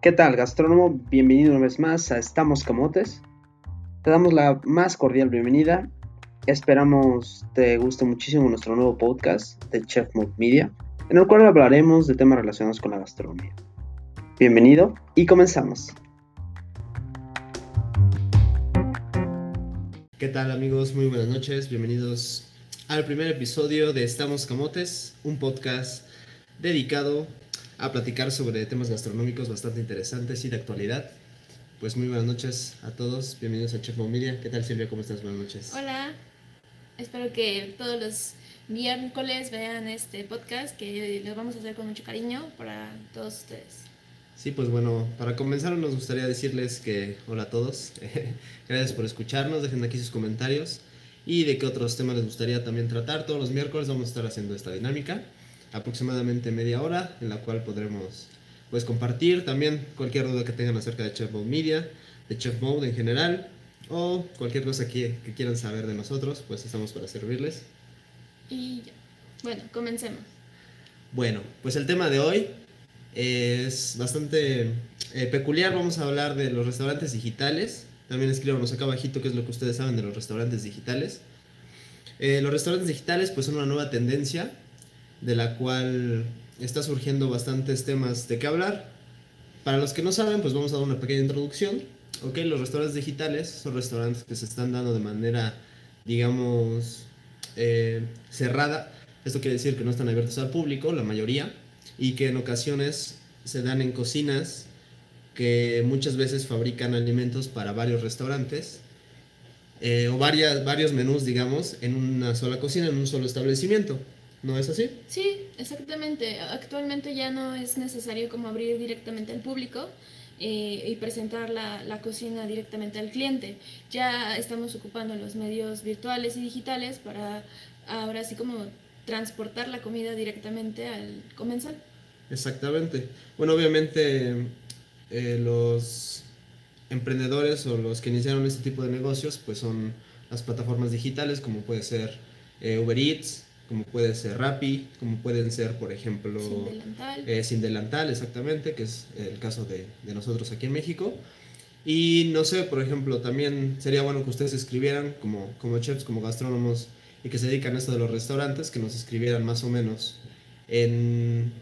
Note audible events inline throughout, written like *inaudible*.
¿Qué tal, gastrónomo? Bienvenido una vez más a Estamos Camotes. Te damos la más cordial bienvenida. Esperamos te guste muchísimo nuestro nuevo podcast de Chef Mode Media, en el cual hablaremos de temas relacionados con la gastronomía. Bienvenido y comenzamos. ¿Qué tal amigos? Muy buenas noches. Bienvenidos al primer episodio de Estamos Camotes, un podcast dedicado a platicar sobre temas gastronómicos bastante interesantes y de actualidad. Pues muy buenas noches a todos, bienvenidos a Chef Momilia. ¿Qué tal Silvia? ¿Cómo estás? Buenas noches. Hola, espero que todos los miércoles vean este podcast que lo vamos a hacer con mucho cariño para todos ustedes. Sí, pues bueno, para comenzar nos gustaría decirles que hola a todos, *laughs* gracias por escucharnos, dejen aquí sus comentarios y de qué otros temas les gustaría también tratar. Todos los miércoles vamos a estar haciendo esta dinámica aproximadamente media hora en la cual podremos pues compartir también cualquier duda que tengan acerca de Chef Mode Media, de Chef Mode en general o cualquier cosa que, que quieran saber de nosotros, pues estamos para servirles. Y ya. Bueno, comencemos. Bueno, pues el tema de hoy es bastante eh, peculiar. Vamos a hablar de los restaurantes digitales. También escríbanos acá abajito qué es lo que ustedes saben de los restaurantes digitales. Eh, los restaurantes digitales pues son una nueva tendencia de la cual está surgiendo bastantes temas de qué hablar. Para los que no saben, pues vamos a dar una pequeña introducción. Ok, los restaurantes digitales son restaurantes que se están dando de manera, digamos, eh, cerrada. Esto quiere decir que no están abiertos al público, la mayoría, y que en ocasiones se dan en cocinas que muchas veces fabrican alimentos para varios restaurantes eh, o varias, varios menús, digamos, en una sola cocina, en un solo establecimiento. ¿No es así? Sí, exactamente. Actualmente ya no es necesario como abrir directamente al público eh, y presentar la, la, cocina directamente al cliente. Ya estamos ocupando los medios virtuales y digitales para ahora sí como transportar la comida directamente al comensal. Exactamente. Bueno, obviamente eh, los emprendedores o los que iniciaron este tipo de negocios pues son las plataformas digitales como puede ser eh, Uber Eats, como puede ser Rappi, como pueden ser, por ejemplo, Sin delantal. Eh, sin delantal, exactamente, que es el caso de, de, nosotros aquí en México. Y no sé, por ejemplo, también sería bueno que ustedes escribieran como, como chefs, como gastrónomos y que se dedican a esto de los restaurantes, que nos escribieran más o menos en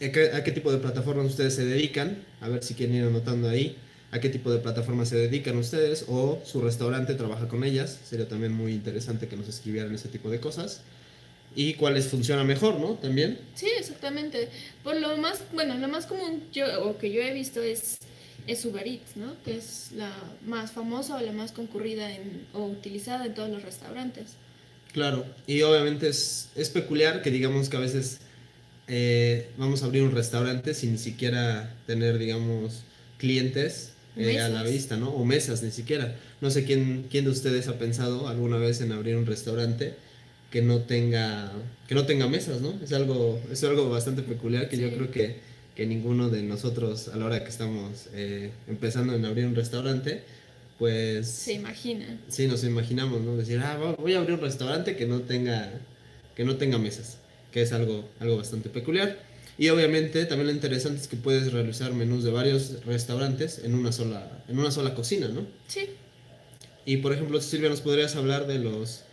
a qué, a qué tipo de plataformas ustedes se dedican, a ver si quieren ir anotando ahí a qué tipo de plataformas se dedican ustedes o su restaurante trabaja con ellas. Sería también muy interesante que nos escribieran ese tipo de cosas y cuáles funcionan mejor, ¿no? También. Sí, exactamente. Por lo más, bueno, lo más común yo, o que yo he visto es, es Uber Eats, ¿no? Que es la más famosa o la más concurrida en, o utilizada en todos los restaurantes. Claro, y obviamente es, es peculiar que digamos que a veces eh, vamos a abrir un restaurante sin ni siquiera tener, digamos, clientes eh, a la vista, ¿no? O mesas, ni siquiera. No sé quién, quién de ustedes ha pensado alguna vez en abrir un restaurante que no tenga que no tenga mesas, ¿no? Es algo es algo bastante peculiar que sí. yo creo que, que, ninguno de nosotros a la hora que estamos eh, empezando en abrir un restaurante pues se imagina. Sí, nos imaginamos, ¿no? Decir, ah, voy a abrir un restaurante que no tenga que no tenga mesas, que es algo algo bastante peculiar. Y obviamente también lo interesante es que puedes realizar menús de varios restaurantes en una sola en una sola cocina, ¿no? Sí. Y por ejemplo, Silvia, ¿nos podrías hablar de los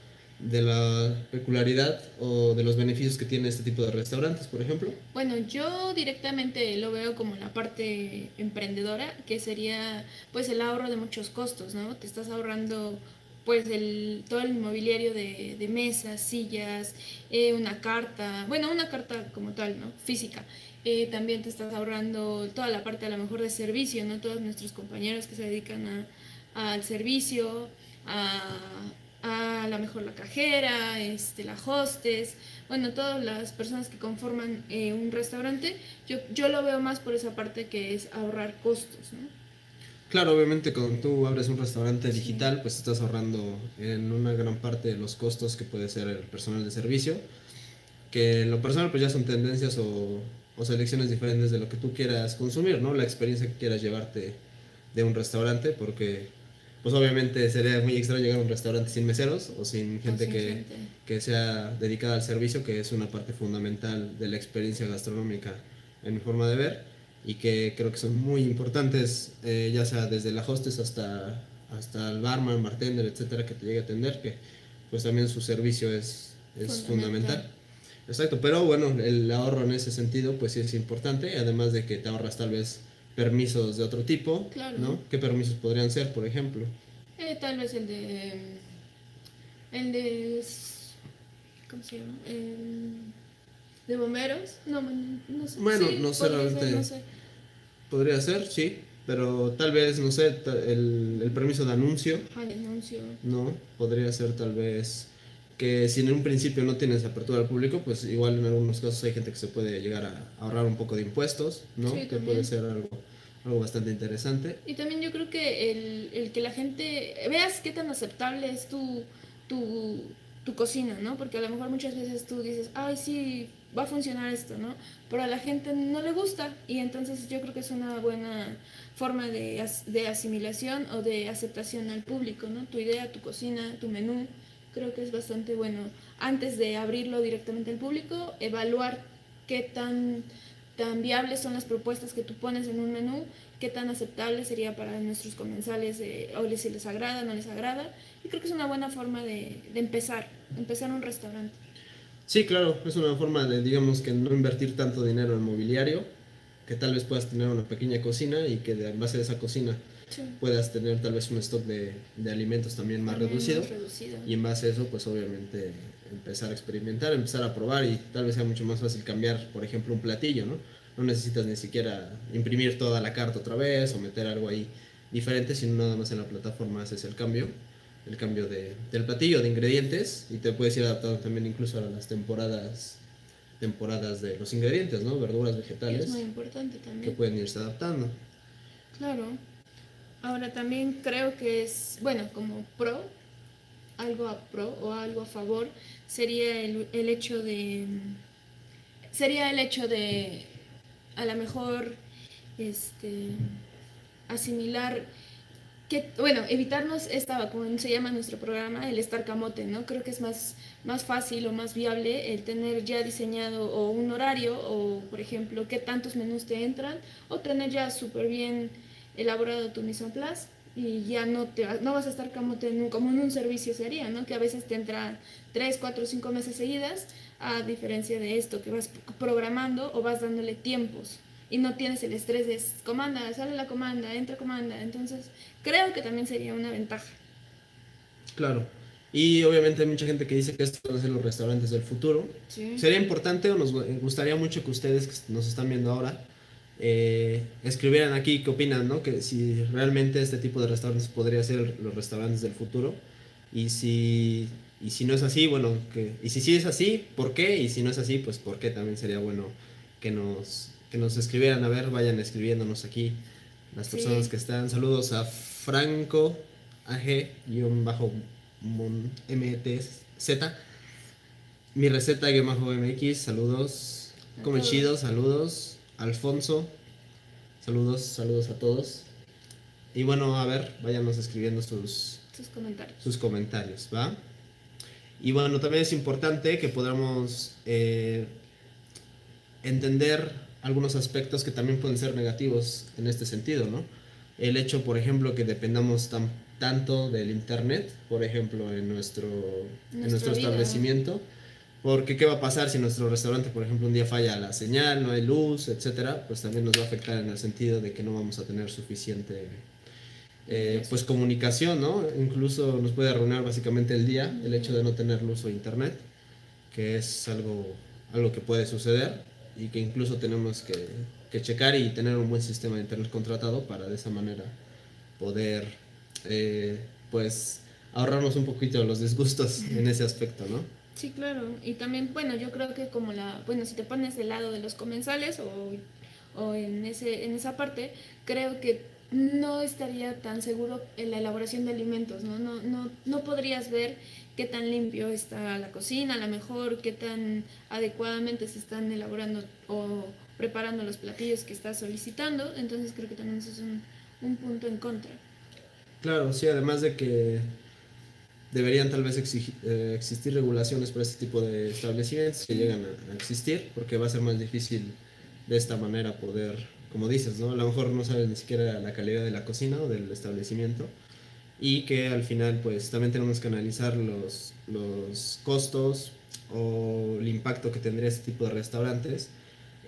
de la peculiaridad o de los beneficios que tiene este tipo de restaurantes, por ejemplo? Bueno, yo directamente lo veo como la parte emprendedora, que sería pues el ahorro de muchos costos, ¿no? Te estás ahorrando pues el, todo el mobiliario de, mesas, sillas, eh, una carta, bueno, una carta como tal, ¿no? Física. Eh, también te estás ahorrando toda la parte a lo mejor de servicio, ¿no? Todos nuestros compañeros que se dedican a, al servicio, a, a la mejor la cajera, este, la hostess, bueno, todas las personas que conforman eh, un restaurante, yo, yo lo veo más por esa parte que es ahorrar costos, ¿no? Claro, obviamente cuando tú abres un restaurante digital, pues estás ahorrando en una gran parte de los costos que puede ser el personal de servicio, que en lo personal pues ya son tendencias o, o selecciones diferentes de lo que tú quieras consumir, ¿no? La experiencia que quieras llevarte de un restaurante, porque pues obviamente sería muy extraño llegar a un restaurante sin meseros o sin gente, sin que, gente. que sea dedicada al servicio, que es una parte fundamental de la experiencia gastronómica en mi forma de ver. y que creo que son muy importantes, eh, ya sea desde la hostess hasta, hasta el barman, bartender, etcétera, que te llegue a atender, que pues también su servicio es, es fundamental. Exacto, pero bueno, el ahorro en ese sentido pues sí es importante, además de que te ahorras tal vez permisos de otro tipo, ¿no? ¿Qué permisos podrían ser, por ejemplo? Eh, tal vez el de... El de... ¿Cómo se llama? de bomberos. No, no sé. Bueno, no sé realmente. no sé. Podría ser, sí. Pero tal vez, no sé, el, el permiso de anuncio. Ah, anuncio. No, podría ser tal vez que si en un principio no tienes apertura al público, pues igual en algunos casos hay gente que se puede llegar a ahorrar un poco de impuestos, ¿no? que puede ser algo, algo bastante interesante. Y también yo creo que el, el, que la gente veas qué tan aceptable es tu, tu, tu cocina, ¿no? Porque a lo mejor muchas veces tú dices, ay, sí, va a funcionar esto, ¿no? Pero a la gente no le gusta y entonces yo creo que es una buena forma de, de asimilación o de aceptación al público, ¿no? Tu idea, tu cocina, tu menú creo que es bastante bueno antes de abrirlo directamente al público, evaluar qué tan, tan viables son las propuestas que tú pones en un menú, qué tan aceptable sería para nuestros comensales, o si les agrada, no les agrada. Y creo que es una buena forma de, de empezar, empezar un restaurante. Sí, claro, es una forma de, digamos, que no invertir tanto dinero en mobiliario, que tal vez puedas tener una pequeña cocina y que de base de esa cocina puedas tener tal vez un stock de, de alimentos también más reducido, Y en base a eso, pues obviamente empezar a experimentar, empezar a probar y tal vez sea mucho más fácil cambiar, por ejemplo, un platillo, ¿no? No necesitas ni siquiera imprimir toda la carta otra vez o meter algo ahí diferente, sino nada más en la plataforma haces el cambio, el cambio de, del platillo, de ingredientes y te puedes ir adaptando también incluso a las temporadas temporadas de los ingredientes, ¿no? Verduras, vegetales. Es muy importante también. Que pueden irse adaptando. Claro. Ahora también creo que es, bueno, como pro, algo a pro o algo a favor, sería el, el hecho de, sería el hecho de, a lo mejor, este, asimilar que, bueno, evitarnos esta, como se llama nuestro programa, el estar camote, ¿no? Creo que es más, más fácil o más viable el tener ya diseñado o un horario o, por ejemplo, qué tantos menús te entran o tener ya súper bien elaborado tu mise en place y ya no, te, no vas a estar como, como en un servicio sería, ¿no? Que a veces te entra 3, 4, 5 meses seguidas, a diferencia de esto, que vas programando o vas dándole tiempos y no tienes el estrés de comanda, sale la comanda, entra comanda. Entonces, creo que también sería una ventaja. Claro. Y obviamente hay mucha gente que dice que estos van a ser los restaurantes del futuro. Sería importante o nos gustaría mucho que ustedes que nos están viendo ahora eh, escribieran aquí qué opinan, ¿no? Que si realmente este tipo de restaurantes podría ser los restaurantes del futuro. Y si, y si no es así, bueno, que, y si sí es así, ¿por qué? Y si no es así, pues ¿por qué? También sería bueno que nos, que nos escribieran. A ver, vayan escribiéndonos aquí las personas que están. Saludos a Franco AG-MTZ. Mi receta-MX, saludos. Come chido, saludos. Alfonso. Saludos, saludos a todos. Y bueno, a ver, váyanos escribiendo sus, sus comentarios. Sus comentarios, ¿va? Y bueno, también es importante que podamos eh, entender algunos aspectos que también pueden ser negativos en este sentido, ¿no? El hecho, por ejemplo, que dependamos tan, tanto del Internet, por ejemplo, en nuestro, en nuestro establecimiento porque qué va a pasar si nuestro restaurante, por ejemplo, un día falla la señal, no hay luz, etcétera, pues también nos va a afectar en el sentido de que no vamos a tener suficiente eh, pues comunicación, ¿no? Incluso nos puede arruinar básicamente el día el hecho de no tener luz o internet, que es algo, algo que puede suceder y que incluso tenemos que, que checar y tener un buen sistema de internet contratado para de esa manera poder eh, pues ahorrarnos un poquito los disgustos en ese aspecto, ¿no? Sí, claro. Y también, bueno, yo creo que como la, bueno, si te pones del lado de los comensales o, o en, ese, en esa parte, creo que no estaría tan seguro en la elaboración de alimentos, ¿no? No, no, no podrías ver qué tan limpio está la cocina, a lo mejor qué tan adecuadamente se están elaborando o preparando los platillos que estás solicitando, entonces creo que también eso es un, un punto en contra. Claro, sí, además de que deberían tal vez eh, existir regulaciones para este tipo de establecimientos que llegan a, existir, porque va a ser más difícil de esta manera poder como dices, ¿no? A lo mejor no sabes ni siquiera la calidad de la cocina o del establecimiento y que al final pues también tenemos que analizar los, los costos o el impacto que tendría este tipo de restaurantes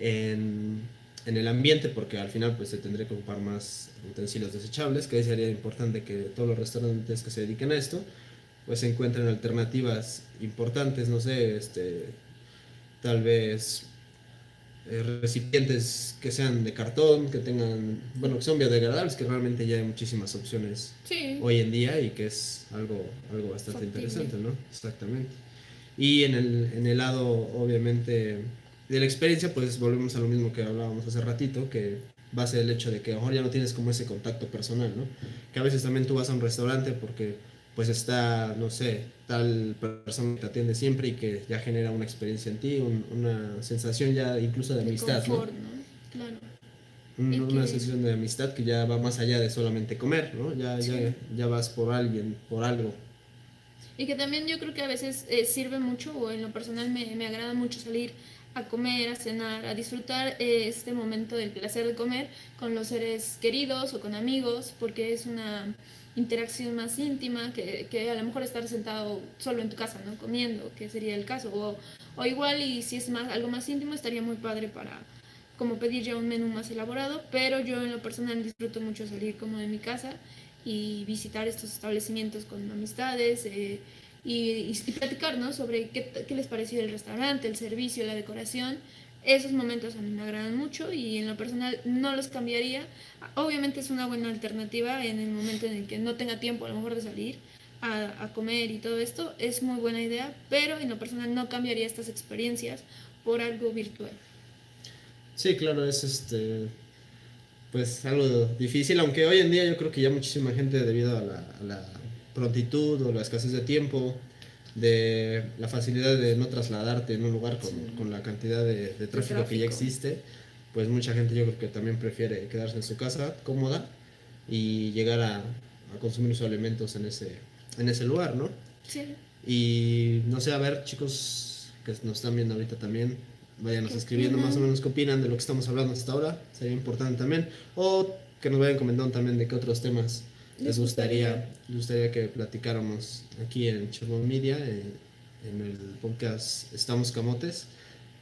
en, en el ambiente porque al final pues se tendría que ocupar más utensilios desechables que sería importante que todos los restaurantes que se dediquen a esto pues encuentren alternativas importantes no sé este tal vez eh, recipientes que sean de cartón, que tengan, bueno, que sean biodegradables, que realmente ya hay muchísimas opciones hoy en día y que es algo, algo bastante interesante, ¿no? Exactamente. Y en el, en el lado, obviamente, de la experiencia, pues volvemos a lo mismo que hablábamos hace ratito, que va a ser el hecho de que a lo mejor ya no tienes como ese contacto personal, ¿no? Que a veces también tú vas a un restaurante porque pues está, no sé, tal persona que te atiende siempre y que ya genera una experiencia en ti, una sensación ya incluso de, amistad, ¿no? Claro. una sensación de amistad que ya va más allá de solamente comer, ¿no? Ya, ya, ya vas por alguien, por algo. Y que también yo creo que a veces eh, sirve mucho, o en lo personal me, me, agrada mucho salir a comer, a cenar, a disfrutar eh, este momento del placer de comer con los seres queridos o con amigos, porque es una interacción más íntima que, que, a lo mejor estar sentado solo en tu casa, ¿no? Comiendo, que sería el caso. O, o igual, y si es más, algo más íntimo, estaría muy padre para como pedir ya un menú más elaborado, pero yo en lo personal disfruto mucho salir como de mi casa y visitar estos establecimientos con amistades eh, y, y, platicar. Sobre qué, qué les pareció el restaurante, el servicio, la decoración esos momentos a mí me agradan mucho y en lo personal no los cambiaría. Obviamente es una buena alternativa en el momento en el que no tenga tiempo a lo mejor de salir a, a comer y todo esto. Es muy buena idea, pero en lo personal no cambiaría estas experiencias por algo virtual. Sí, claro, es este pues algo difícil, aunque hoy en día yo creo que ya muchísima gente debido a la, a la prontitud o la escasez de tiempo de la facilidad de no trasladarte en un lugar con, con la cantidad de, de, tráfico que ya existe, pues mucha gente yo creo que también prefiere quedarse en su casa cómoda y llegar a, a consumir sus alimentos en ese, en ese lugar, ¿no? Sí. Y no sé, a ver, chicos que nos están viendo ahorita también, váyanos escribiendo más o menos qué opinan de lo que estamos hablando hasta ahora, sería importante también, o que nos vayan comentando también de qué otros temas les gustaría, les gustaría que platicáramos aquí en Chernobyl Media, en, el podcast Estamos Camotes.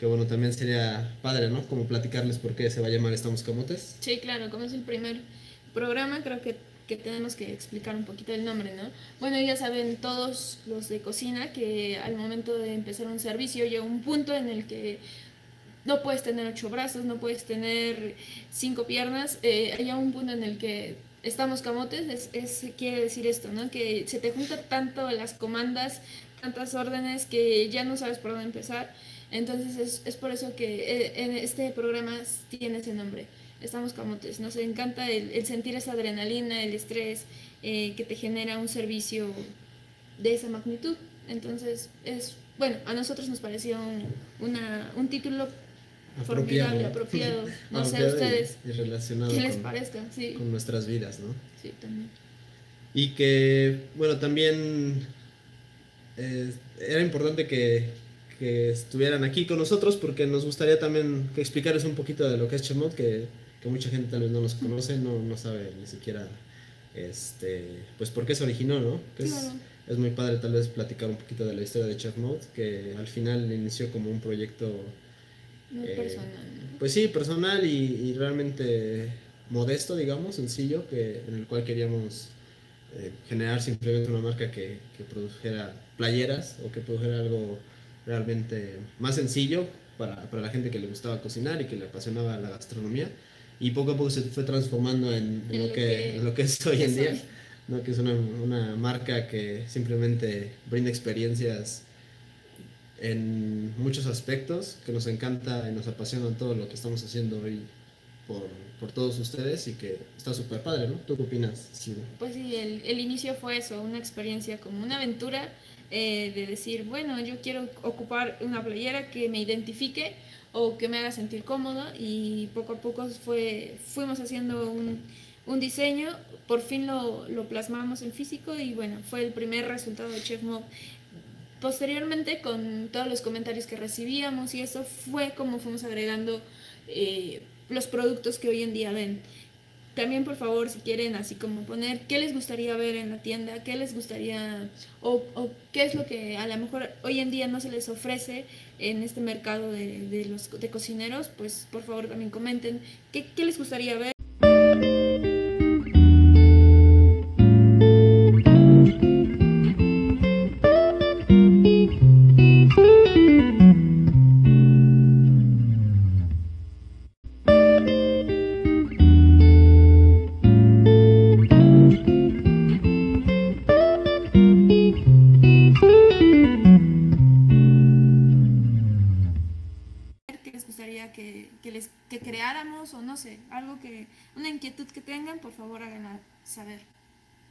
Que bueno, también sería padre, ¿no? Como platicarles por qué se va a llamar Estamos Camotes. Sí, claro, como es el primer programa, creo que, que tenemos que explicar un poquito el nombre, ¿no? Bueno, ya saben todos los de cocina que al momento de empezar un servicio llega un punto en el que no puedes tener ocho brazos, no puedes tener cinco piernas, eh, hay un punto en el que estamos camotes, es, quiere decir esto, ¿no? Que se te junta tanto las comandas, tantas órdenes que ya no sabes por dónde empezar. Entonces es, es por eso que eh, en este programa tiene ese nombre. Estamos camotes. Nos encanta el, el sentir esa adrenalina, el estrés eh, que te genera un servicio de esa magnitud. Entonces es, bueno, a nosotros nos pareció un, una, un título formidable, apropiado. *laughs* No sé ustedes. Y, relacionado ¿Qué les parezca? Sí. Con nuestras vidas, ¿no? Sí, también. Y que, bueno, también eh, era importante que, que, estuvieran aquí con nosotros porque nos gustaría también explicarles un poquito de lo que es Chemot, que, que mucha gente tal vez no nos conoce, no, no sabe ni siquiera este, pues por qué se originó, ¿no? Que es, es, muy padre tal vez platicar un poquito de la historia de Chef Mode, que al final inició como un proyecto eh, personal. Pues sí, personal y, y, realmente modesto, digamos, sencillo, que, en el cual queríamos eh, generar simplemente una marca que, que, produjera playeras o que produjera algo realmente más sencillo para, para, la gente que le gustaba cocinar y que le apasionaba la gastronomía. Y poco a poco se fue transformando en, en, lo, que, en lo que es hoy en día, ¿no? que es una, una marca que simplemente brinda experiencias en muchos aspectos, que nos encanta y nos apasiona todo lo que estamos haciendo hoy por, por todos ustedes y que está súper padre, ¿no? ¿Tú qué opinas? Sí. Pues sí, el, el, inicio fue eso, una experiencia como una aventura eh, de decir, bueno, yo quiero ocupar una playera que me identifique o que me haga sentir cómoda y poco a poco fue, fuimos haciendo un, un diseño, por fin lo, lo, plasmamos en físico y bueno, fue el primer resultado de Chef Mob posteriormente con todos los comentarios que recibíamos y eso fue como fuimos agregando eh, los productos que hoy en día ven. También, por favor, si quieren así como poner qué les gustaría ver en la tienda, qué les gustaría o, o qué es lo que a lo mejor hoy en día no se les ofrece en este mercado de, de los de cocineros, pues por favor también comenten qué, qué les gustaría ver.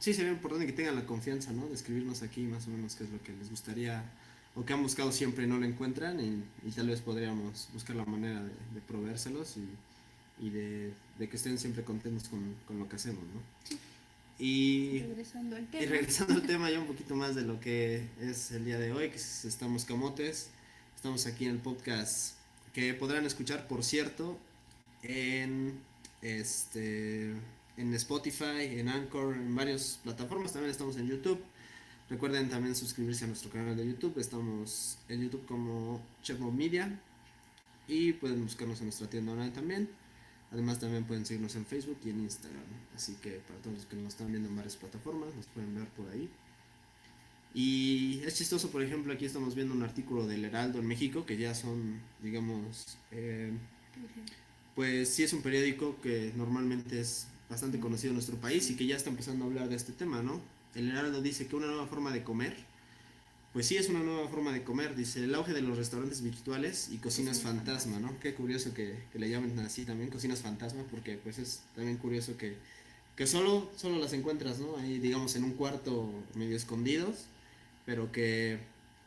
Sí, sería importante que tengan la confianza, ¿no? De escribirnos aquí más o menos qué es lo que les gustaría o que han buscado siempre y no lo encuentran y, y tal vez podríamos buscar la manera de, de proveérselos y, y de, de que estén siempre contentos con, con lo que hacemos, ¿no? Sí. Y, Regresando al y tema. regresando al *laughs* tema ya un poquito más de lo que es el día de hoy, que es estamos camotes, estamos aquí en el podcast que podrán escuchar, por cierto, en este en Spotify, en Anchor, en varias plataformas, también estamos en YouTube. Recuerden también suscribirse a nuestro canal de YouTube, estamos en YouTube como Chefmob Media y pueden buscarnos en nuestra tienda online también. Además también pueden seguirnos en Facebook y en Instagram. Así que para todos los que nos están viendo en varias plataformas, nos pueden ver por ahí. Y es chistoso, por ejemplo, aquí estamos viendo un artículo del Heraldo en México, que ya son, digamos, eh, pues sí es un periódico que normalmente es bastante conocido en nuestro país y que ya está empezando a hablar de este tema, ¿no? El Heraldo dice que una nueva forma de comer, pues sí es una nueva forma de comer, dice el auge de los restaurantes virtuales y cocinas fantasma, ¿no? Qué curioso que, que le llamen así también, cocinas fantasma, porque pues es también curioso que, que solo, solo las encuentras, ¿no? Ahí digamos en un cuarto medio escondidos, pero que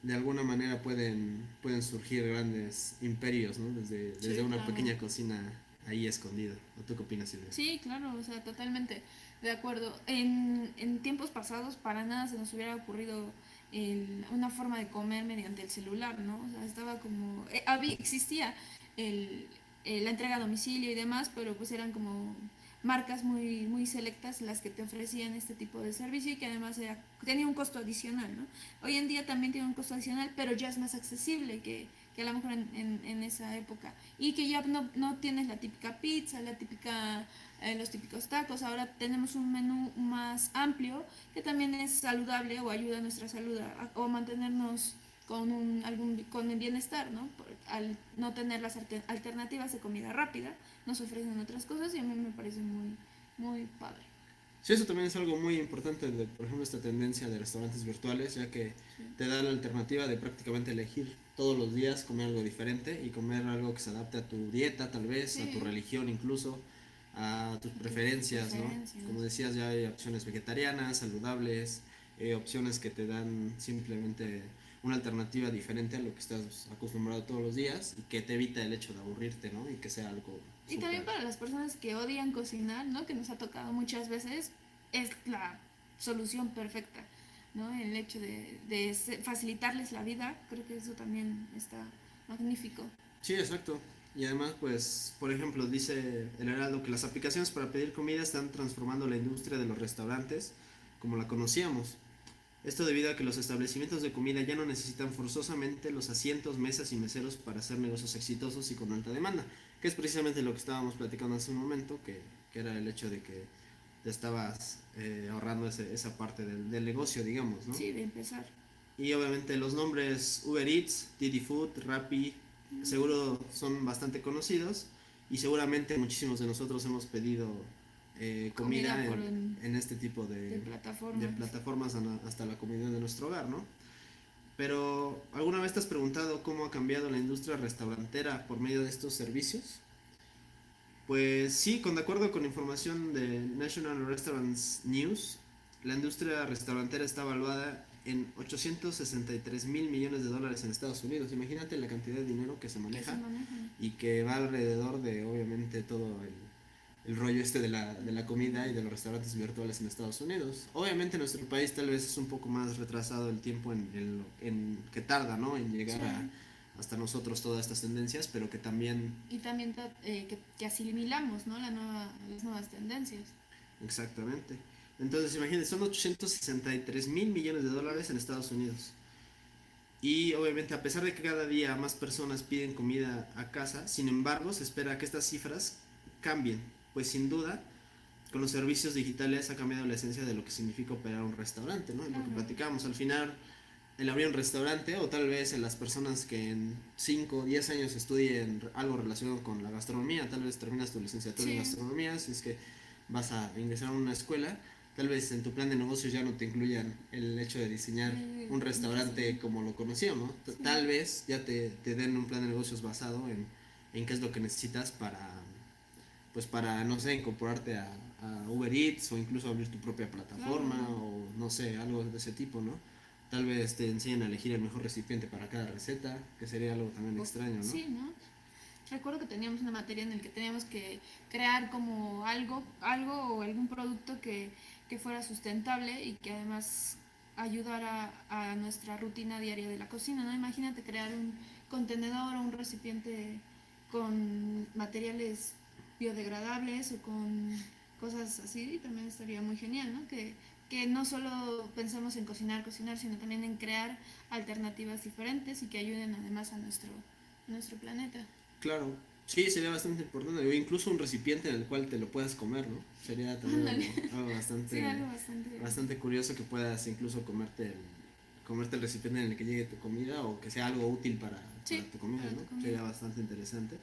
de alguna manera pueden, pueden surgir grandes imperios, ¿no? Desde, desde Sí, una claro. pequeña cocina ahí escondida. ¿O tú qué opinas, Silvia? Sí, claro, o sea, totalmente de acuerdo. En, en tiempos pasados para nada se nos hubiera ocurrido el- una forma de comer mediante el celular, ¿no? O sea, estaba como... eh, había, existía el, eh, la entrega a domicilio y demás, pero pues eran como marcas muy, muy selectas las que te ofrecían este tipo de servicio y que además era- tenía un costo adicional, ¿no? Hoy en día también tiene un costo adicional, pero ya es más accesible que, que a lo mejor en, en- en esa época. Y que ya no, no tienes la típica pizza, la típica, eh, los típicos tacos, ahora tenemos un menú más amplio que también es saludable o ayuda a nuestra salud a- o mantenernos con un, algún, con el bienestar, ¿no? Por- al no tener las alter- alternativas de comida rápida, nos ofrecen otras cosas y a mí me parece muy, muy padre. Sí, eso también es algo muy importante de, por ejemplo, esta tendencia de restaurantes virtuales, ya que te da la alternativa de prácticamente elegir todos los días comer algo diferente y comer algo que se adapte a tu dieta, tal vez, a tu religión incluso, a tus preferencias, ¿no? Como decías, ya hay opciones vegetarianas, saludables, eh, opciones que te dan simplemente una alternativa diferente a lo que estás acostumbrado todos los días y que te evita el hecho de aburrirte, ¿no? Y que sea algo... Y también para las personas que odian cocinar, ¿no? Que nos ha tocado muchas veces, es la solución perfecta, ¿no? El hecho de, de facilitarles la vida, creo que eso también está magnífico. Sí, exacto. Y además, pues, por ejemplo, dice el Heraldo que las aplicaciones para pedir comida están transformando la industria de los restaurantes como la conocíamos. Esto debido a que los establecimientos de comida ya no necesitan forzosamente los asientos, mesas y meseros para hacer negocios exitosos y con alta demanda, que es precisamente lo que estábamos platicando hace un momento, que, que era el hecho de que te estabas eh, ahorrando ese- esa parte del, del negocio, digamos, ¿no? Sí, de empezar. Y obviamente los nombres Uber Eats, Didi Food, Rappi, seguro son bastante conocidos y seguramente muchísimos de nosotros hemos pedido eh, comida, Comida en, en este tipo de, De plataformas. de plataformas hasta la comida de nuestro hogar, ¿no? Pero ¿alguna vez te has preguntado cómo ha cambiado la industria restaurantera por medio de estos servicios? Pues sí, con de acuerdo con información de National Restaurants News, la industria restaurantera está evaluada en 863 mil millones de dólares en Estados Unidos. Imagínate la cantidad de dinero que se maneja y que va alrededor de obviamente todo el, el rollo este de la, de la comida y de los restaurantes virtuales en Estados Unidos. Obviamente en nuestro país tal vez es un poco más retrasado el tiempo en, en, en que tarda, ¿no? En llegar Sí. a, hasta nosotros todas estas tendencias, pero que también... Y también eh, que, que, asimilamos, ¿no? La nueva, las nuevas tendencias. Exactamente. Entonces, imagínense, son 863 mil millones de dólares en Estados Unidos. Y obviamente, a pesar de que cada día más personas piden comida a casa, sin embargo, se espera que estas cifras cambien, pues sin duda, con los servicios digitales ha cambiado la esencia de lo que significa operar un restaurante, ¿no? Lo que platicamos, al final, el abrir un restaurante, o tal vez en las personas que en 5 o 10 años estudien algo relacionado con la gastronomía, tal vez terminas tu licenciatura en gastronomía, si es que vas a ingresar a una escuela, tal vez en tu plan de negocios ya no te incluyan el hecho de diseñar un restaurante como lo conocíamos. Tal vez ya te, te, den un plan de negocios basado en, en, qué es lo que necesitas para, pues para, no sé, incorporarte a, a Uber Eats o incluso abrir tu propia plataforma o no sé, algo de ese tipo, ¿no? Tal vez te enseñen a elegir el mejor recipiente para cada receta, que sería algo también extraño, ¿no? Sí, ¿no? Recuerdo que teníamos una materia en la que teníamos que crear como algo, algo o algún producto que, que fuera sustentable y que además ayudara a nuestra rutina diaria de la cocina, ¿no? Imagínate crear un contenedor o un recipiente con materiales biodegradables o con cosas así, también estaría muy genial, ¿no? Que, que no solo pensemos en cocinar, cocinar, sino también en crear alternativas diferentes y que ayuden además a nuestro, nuestro planeta. Claro, sí, sería bastante importante. O incluso un recipiente en el cual te lo puedas comer, ¿no? Sería también algo, bastante, bastante, curioso que puedas incluso comerte el, comerte el recipiente en el que llegue tu comida o que sea algo útil para, tu comida, ¿no? Sería bastante interesante.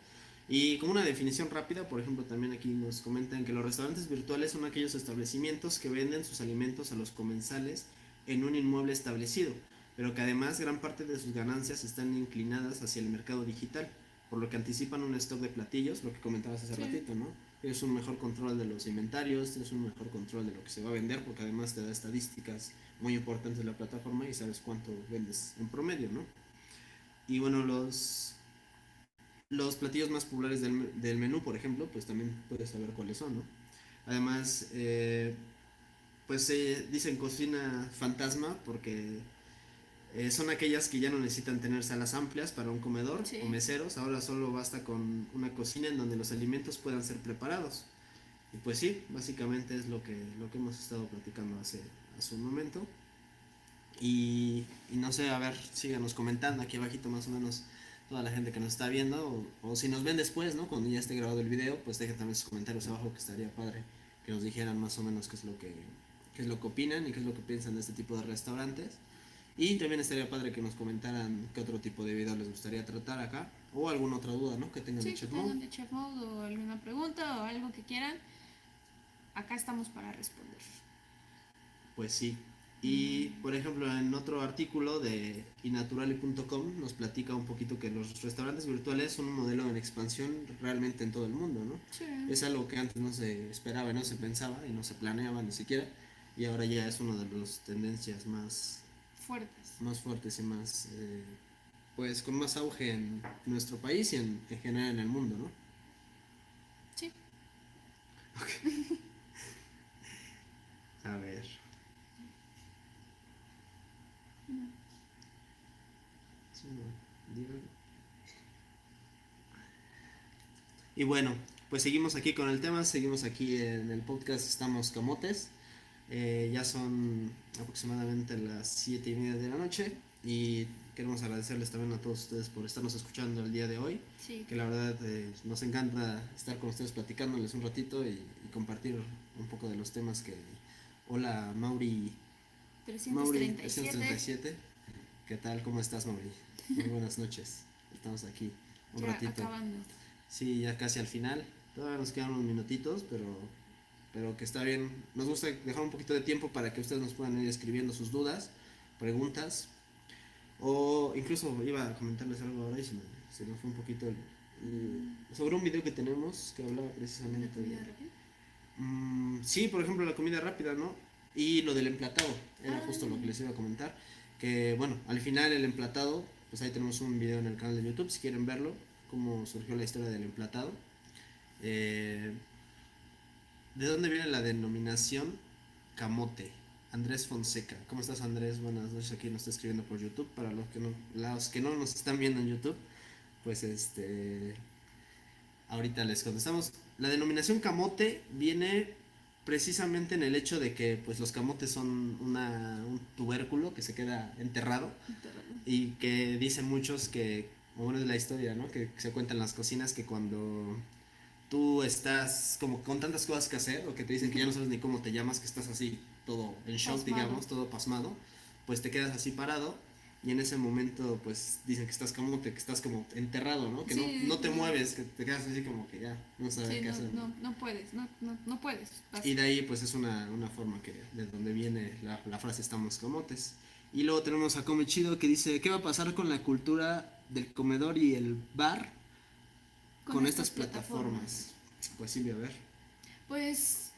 Y como una definición rápida, por ejemplo, también aquí nos comentan que los restaurantes virtuales son aquellos establecimientos que venden sus alimentos a los comensales en un inmueble establecido, pero que además gran parte de sus ganancias están inclinadas hacia el mercado digital, por lo que anticipan un stock de platillos, lo que comentabas hace ratito, ¿no? Es un mejor control de los inventarios, es un mejor control de lo que se va a vender, porque además te da estadísticas muy importantes de la plataforma y sabes cuánto vendes en promedio, ¿no? Y bueno, los los platillos más populares del, menú, por ejemplo, pues también puedes saber cuáles son, ¿no? Además, eh, pues se dicen cocina fantasma porque eh, son aquellas que ya no necesitan tener salas amplias para un comedor o meseros, ahora solo basta con una cocina en donde los alimentos puedan ser preparados. Y pues sí, básicamente es lo que, lo que hemos estado platicando hace, hace un momento. Y, y no sé, a ver, síganos comentando aquí abajito más o menos toda la gente que nos está viendo, o, si nos ven después, ¿no? Cuando ya esté grabado el video, pues dejen también sus comentarios abajo, que estaría padre que nos dijeran más o menos qué es lo que, qué es lo que opinan y qué es lo que piensan de este tipo de restaurantes. Y también estaría padre que nos comentaran qué otro tipo de video les gustaría tratar acá, o alguna otra duda, ¿no? Que tengan de Chef Mode. de Chef Mode, o alguna pregunta, o algo que quieran. Acá estamos para responder. Pues sí, y, por ejemplo, en otro artículo de inaturali.com nos platica un poquito que los restaurantes virtuales son un modelo en expansión realmente en todo el mundo, ¿no? Es algo que antes no se esperaba, no se pensaba y no se planeaba ni siquiera. Y ahora ya es una de las tendencias más fuertes. Más fuertes y más, eh, pues, con más auge en nuestro país y en, en general en el mundo, ¿no? Sí. *laughs* A ver. Y bueno, pues seguimos aquí con el tema, seguimos aquí en el podcast Estamos Camotes. Eh, ya son aproximadamente las 7 y media de la noche y queremos agradecerles también a todos ustedes por estarnos escuchando el día de hoy. Que la verdad eh, nos encanta estar con ustedes platicándoles un ratito y, compartir un poco de los temas que... Hola Mauri. 337. Mauri 337. ¿Qué tal? ¿Cómo estás Mauri? Muy buenas noches. Estamos aquí un ratito. Sí, ya casi al final. Todavía nos quedan unos minutitos, pero, pero que está bien. Nos gusta dejar un poquito de tiempo para que ustedes nos puedan ir escribiendo sus dudas, preguntas. O incluso iba a comentarles algo ahora y se, nos fue un poquito sobre un video que tenemos que hablaba precisamente ¿La comida rápida? Mm, sí, por ejemplo, la comida rápida, ¿no? Y lo del emplatado, era ah. justo lo que les iba a comentar. Que bueno, al final el emplatado pues ahí tenemos un video en el canal de YouTube si quieren verlo, cómo surgió la historia del emplatado. Eh, ¿De dónde viene la denominación camote? Andrés Fonseca. ¿Cómo estás Andrés? Buenas noches, aquí nos está escribiendo por YouTube. Para los que no, los que no nos están viendo en YouTube, pues este... Ahorita les contestamos. La denominación camote viene precisamente en el hecho de que pues los camotes son una, un tubérculo que se queda enterrado y que dicen muchos que, bueno es la historia, ¿no? Que se cuenta en las cocinas que cuando tú estás como con tantas cosas que hacer o que te dicen que ya no sabes ni cómo te llamas, que estás así todo en shock, digamos, todo pasmado, pues te quedas así parado y en ese momento pues dicen que estás como que estás como enterrado, ¿no? Que no, no, te mueves, que te quedas así como que ya no sabes qué no, hacer. No, no puedes, no, no, no puedes. Y de ahí pues es una, una forma que de donde viene la, la, frase estamos camotes. Y luego tenemos a Come Chido que dice, ¿qué va a pasar con la cultura del comedor y el bar con, con estas, plataformas? plataformas? Pues sí, a ver. Pues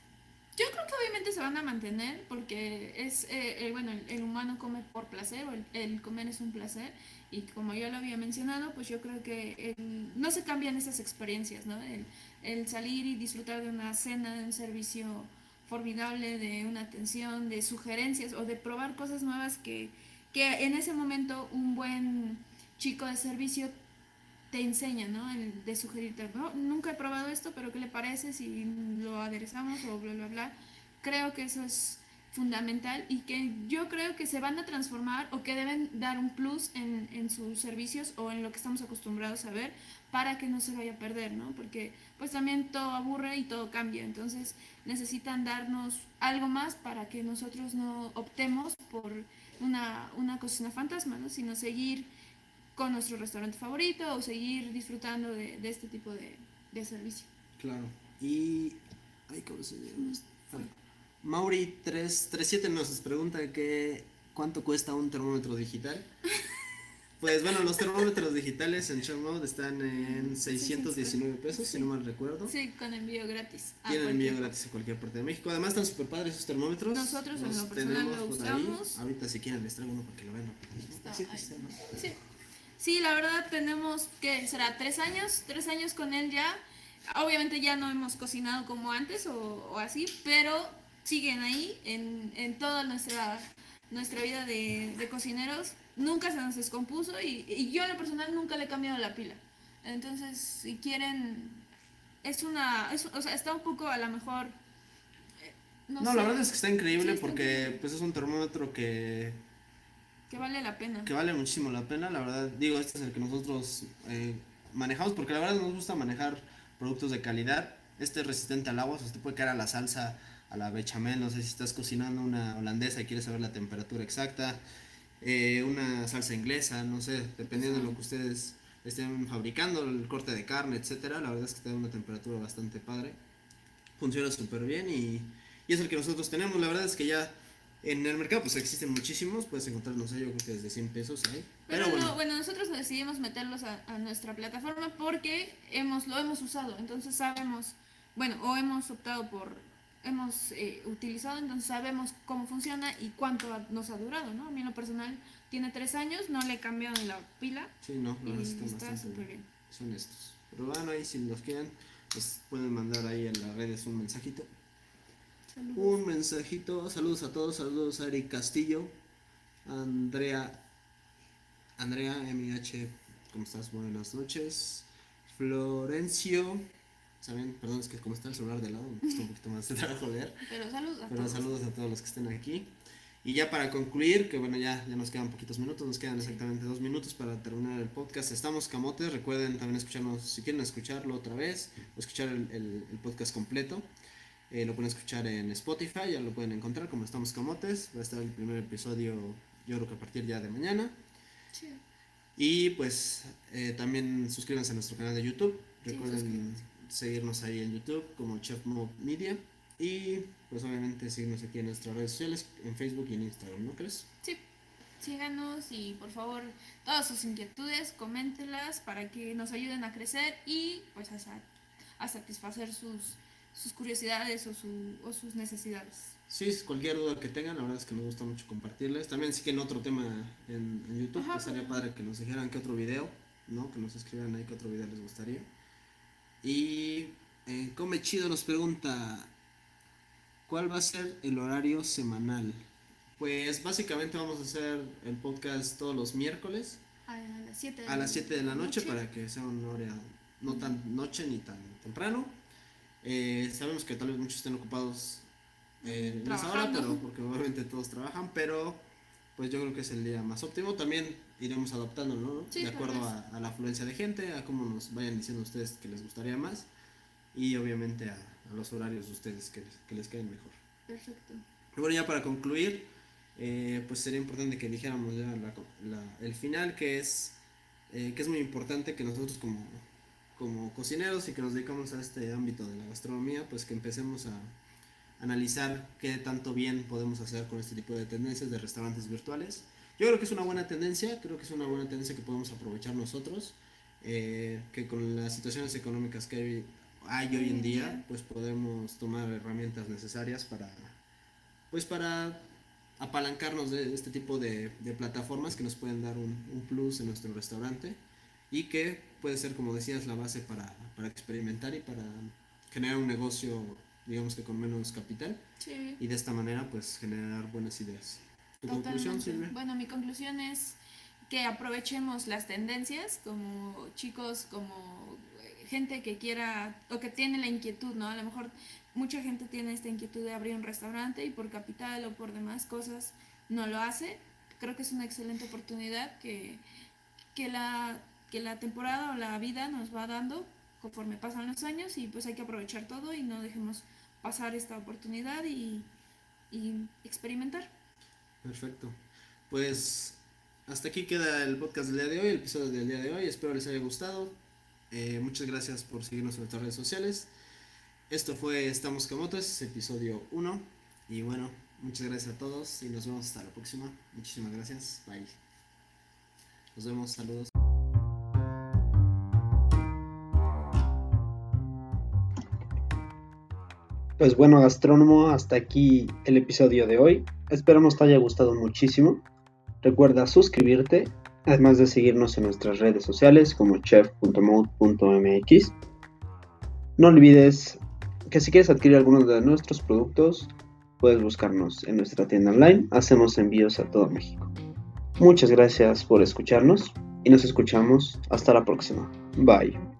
yo creo que obviamente se van a mantener porque es, eh, eh, bueno, el, humano come por placer o el, el, comer es un placer y como yo lo había mencionado, pues yo creo que el, no se cambian esas experiencias, ¿no? El, salir y disfrutar de una cena, de un servicio formidable, de una atención, de sugerencias o de probar cosas nuevas que, que en ese momento un buen chico de servicio te enseña, ¿no? El de sugerirte, no, nunca he probado esto, pero ¿qué le parece si lo aderezamos o bla, bla, bla? Creo que eso es fundamental y que yo creo que se van a transformar o que deben dar un plus en, en sus servicios o en lo que estamos acostumbrados a ver para que no se vaya a perder, ¿no? Porque pues también todo aburre y todo cambia, entonces necesitan darnos algo más para que nosotros no optemos por una, una cocina fantasma, ¿no? Sino seguir con nuestro restaurante favorito o seguir disfrutando de, de este tipo de, de, servicio. Claro. Y. Ay, ¿cómo se llama? Mauri 337 nos pregunta que cuánto cuesta un termómetro digital. *laughs* Pues bueno, los termómetros digitales en Mode están en 619 pesos, si no mal recuerdo. Sí, con envío gratis. Tienen envío gratis a cualquier parte de México. Además están súper padres esos termómetros. Nosotros en lo personal lo usamos. Ahorita si quieren les traigo uno para que lo vean. Sí, sí. Sí, la verdad tenemos, que será? ¿Tres años? ¿Tres años con él ya? Obviamente ya no hemos cocinado como antes o, o así, pero siguen ahí en, en toda nuestra, nuestra vida de, de, cocineros. Nunca se nos descompuso y, y, yo en lo personal nunca le he cambiado la pila. Entonces, si quieren, es una, es, o sea, está un poco a lo mejor... Eh, no, no sé. la verdad es que está increíble sí, está porque increíble. pues es un termómetro que que vale la pena. Que vale muchísimo la pena, la verdad. Digo, este es el que nosotros eh, manejamos porque la verdad nos gusta manejar productos de calidad. Este es resistente al agua, o sea, te puede caer a la salsa, a la bechamel, no sé si estás cocinando una holandesa y quieres saber la temperatura exacta, eh, una salsa inglesa, no sé, dependiendo de lo que ustedes estén fabricando, el corte de carne, etcétera, la verdad es que te da una temperatura bastante padre. Funciona súper bien y, y es el que nosotros tenemos, la verdad es que ya en el mercado pues existen muchísimos, puedes encontrarlos ahí, yo creo que desde 100 pesos ahí. Pero, Pero bueno. No, bueno, nosotros decidimos meterlos a, a, nuestra plataforma porque hemos lo hemos usado, entonces sabemos, bueno, o hemos optado por, hemos eh, utilizado, entonces sabemos cómo funciona y cuánto ha, nos ha durado, ¿no? A mí en lo personal tiene tres años, no le he cambiado la pila. Sí, no, no y está súper bien. Son estos. Pero bueno, ahí si los quieren, pues pueden mandar ahí en las redes un mensajito. Saludos. Un mensajito, saludos a todos, saludos a Eric Castillo, Andrea, Andrea MH, ¿cómo estás? Buenas noches. Florencio, ¿saben? Perdón, es que como está el celular de lado, me cuesta un poquito más de trabajo leer. Pero saludos a Pero todos. saludos a todos los que estén aquí. Y ya para concluir, que bueno, ya, ya nos quedan poquitos minutos, nos quedan exactamente dos minutos para terminar el podcast. Estamos camotes, recuerden también escucharnos, si quieren escucharlo otra vez, o escuchar el, el, el podcast completo. Eh, lo pueden escuchar en Spotify, ya lo pueden encontrar como Estamos Camotes. Va a estar el primer episodio, yo creo que a partir ya de mañana. Sí. Y pues eh, también suscríbanse a nuestro canal de YouTube. Recuerden sí, seguirnos ahí en YouTube como Chef Mob Media. Y pues obviamente seguirnos aquí en nuestras redes sociales, en Facebook y en Instagram, ¿no crees? Sí. Síganos y por favor todas sus inquietudes, coméntelas para que nos ayuden a crecer y pues a, a satisfacer sus sus curiosidades o, su, o, sus necesidades. Sí, cualquier duda que tengan, la verdad es que nos gusta mucho compartirles. También sí que en otro tema en, en YouTube, Ajá, pues sería padre que nos dijeran qué otro video, ¿no? Que nos escriban ahí qué otro video les gustaría. Y eh, Come Chido nos pregunta, ¿cuál va a ser el horario semanal? Pues básicamente vamos a hacer el podcast todos los miércoles A las 7 de, a las 7 de la noche para que sea una hora no tan noche ni tan temprano. Eh, sabemos que tal vez muchos estén ocupados eh, en esa hora, pero porque obviamente todos trabajan, pero pues yo creo que es el día más óptimo. También iremos adaptándolo, ¿no? Sí, de acuerdo a, a la afluencia de gente, a cómo nos vayan diciendo ustedes que les gustaría más y obviamente a, a los horarios de ustedes que, les- que les queden mejor. Perfecto. Y bueno, ya para concluir, eh, pues sería importante que dijéramos ya la- la- el final, que es, eh, que es muy importante que nosotros como, como cocineros y que nos dedicamos a este ámbito de la gastronomía, pues que empecemos a analizar qué tanto bien podemos hacer con este tipo de tendencias de restaurantes virtuales. Yo creo que es una buena tendencia, creo que es una buena tendencia que podemos aprovechar nosotros, eh, que con las situaciones económicas que hay, hay hoy en día, pues podemos tomar herramientas necesarias para, pues para apalancarnos de este tipo de, de plataformas que nos pueden dar un, un plus en nuestro restaurante y que puede ser, como decías, la base para, para experimentar y para generar un negocio, digamos que con menos capital Sí. y de esta manera pues generar buenas ideas. ¿Tu conclusión. Silvia? Bueno, mi conclusión es que aprovechemos las tendencias como chicos, como eh, gente que quiera o que tiene la inquietud, ¿no? A lo mejor mucha gente tiene esta inquietud de abrir un restaurante y por capital o por demás cosas no lo hace. Creo que es una excelente oportunidad que, que, la, que la temporada o la vida nos va dando conforme pasan los años y pues hay que aprovechar todo y no dejemos pasar esta oportunidad y, experimentar. Perfecto. Pues hasta aquí queda el podcast del día de hoy, el episodio del día de hoy. Espero les haya gustado. Eh, muchas gracias por seguirnos en nuestras redes sociales. Esto fue Estamos Camotes, episodio 1. Y bueno, muchas gracias a todos y nos vemos hasta la próxima. Muchísimas gracias. Bye. Nos vemos. Saludos. Pues bueno, gastrónomo, hasta aquí el episodio de hoy. Esperamos te haya gustado muchísimo. Recuerda suscribirte, además de seguirnos en nuestras redes sociales como chef.mode.mx. No olvides que si quieres adquirir algunos de nuestros productos, puedes buscarnos en nuestra tienda online. Hacemos envíos a todo México. Muchas gracias por escucharnos y nos escuchamos hasta la próxima. Bye.